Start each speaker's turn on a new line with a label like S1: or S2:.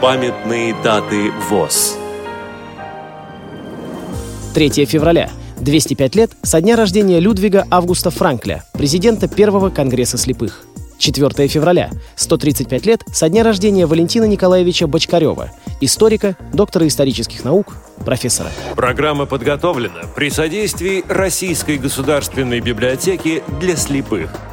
S1: Памятные даты ВОЗ.
S2: 3 февраля. 205 лет со дня рождения Людвига Августа Франкля, президента Первого Конгресса слепых. 4 февраля. 135 лет со дня рождения Валентина Николаевича Бочкарева, историка, доктора исторических наук, профессора.
S1: Программа подготовлена при содействии Российской государственной библиотеки для слепых –